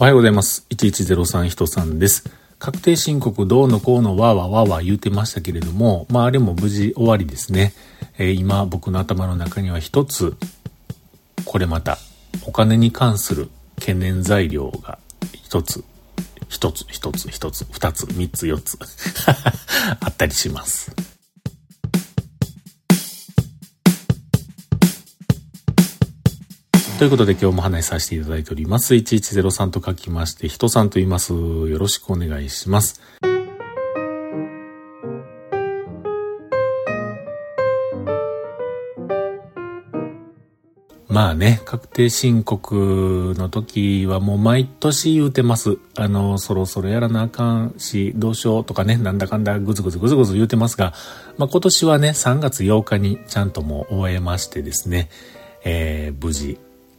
おはようございます。1103人さんです。確定申告どうのこうのわーわーわーわー言うてましたけれども、まああれも無事終わりですね。えー、今僕の頭の中には一つ、これまたお金に関する懸念材料が一つ、一つ、一つ、一つ、二つ、三つ、四つ あったりします。ということで今日も話しさせていただいております。1103と書きまして、人さんと言います。よろしくお願いします。まあね、確定申告の時はもう毎年言うてます。あの、そろそろやらなあかんし、どうしようとかね、なんだかんだぐずぐずぐずぐず言うてますが、まあ今年はね、3月8日にちゃんともう終えましてですね、えー、無事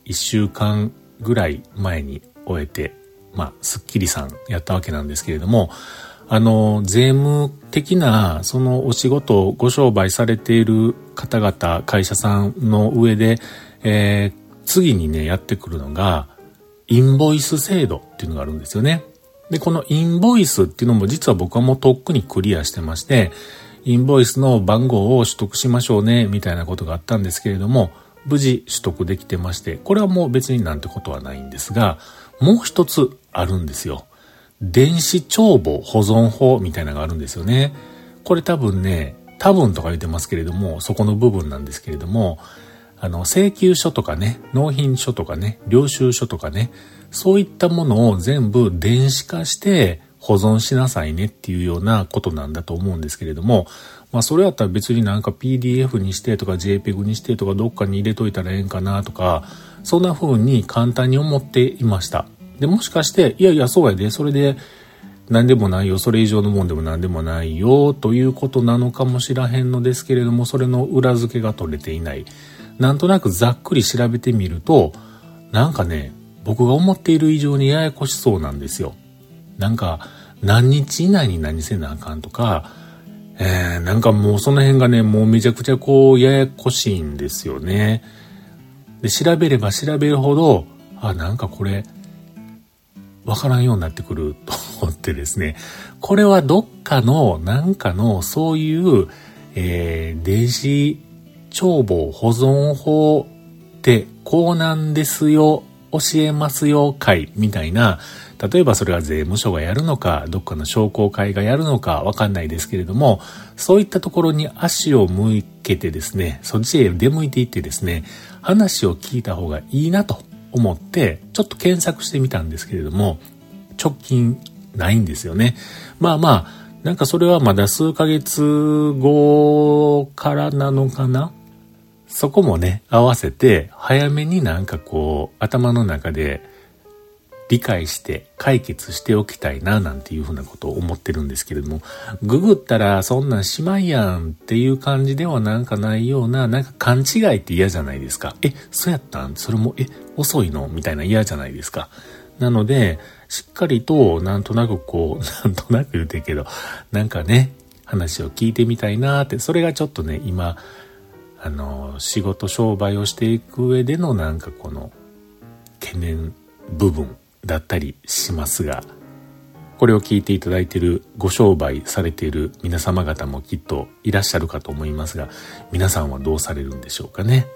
1週間ぐらい前に終えて、まあ、スッキリさんやったわけなんですけれども、あの、税務的な、そのお仕事をご商売されている方々、会社さんの上で、えー、次にね、やってくるのが、インボイス制度っていうのがあるんですよね。で、このインボイスっていうのも実は僕はもうとっくにクリアしてまして、インボイスの番号を取得しましょうね、みたいなことがあったんですけれども、無事取得できてまして、これはもう別になんてことはないんですが、もう一つあるんですよ。電子帳簿保存法みたいなのがあるんですよね。これ多分ね、多分とか言ってますけれども、そこの部分なんですけれども、あの、請求書とかね、納品書とかね、領収書とかね、そういったものを全部電子化して保存しなさいねっていうようなことなんだと思うんですけれども、まあそれやったら別になんか PDF にしてとか JPEG にしてとかどっかに入れといたらええんかなとか、そんな風に簡単に思っていました。で、もしかして、いやいやそうやで、それで何でもないよ、それ以上のもんでも何でもないよ、ということなのかもしらへんのですけれども、それの裏付けが取れていない。なんとなくざっくり調べてみると、なんかね、僕が思っている以上にややこしそうなんですよ。なんか、何日以内に何せなあかんとか、えー、なんかもうその辺がね、もうめちゃくちゃこう、ややこしいんですよね。で、調べれば調べるほど、あ、なんかこれ、わからんようになってくる と思ってですね、これはどっかの、なんかの、そういう、えー、電子帳簿保存法ってこうなんですよ、教えますよ、会みたいな、例えばそれは税務署がやるのか、どっかの商工会がやるのかわかんないですけれども、そういったところに足を向けてですね、そっちへ出向いていってですね、話を聞いた方がいいなと思って、ちょっと検索してみたんですけれども、直近ないんですよね。まあまあ、なんかそれはまだ数ヶ月後からなのかな？そこもね、合わせて、早めになんかこう、頭の中で、理解して解決しておきたいななんていうふうなことを思ってるんですけれども、ググったらそんなんしまいやんっていう感じではなんかないような、なんか勘違いって嫌じゃないですか。え、そうやったん？それも、え、遅いの？みたいな嫌じゃないですか。なので、しっかりと、なんとなくこう、なんとなく言うてるけど、なんかね、話を聞いてみたいなって、それがちょっとね、今、あの、仕事商売をしていく上でのなんかこの、懸念部分だったりしますが、これを聞いていただいているご商売されている皆様方もきっといらっしゃるかと思いますが、皆さんはどうされるんでしょうかね？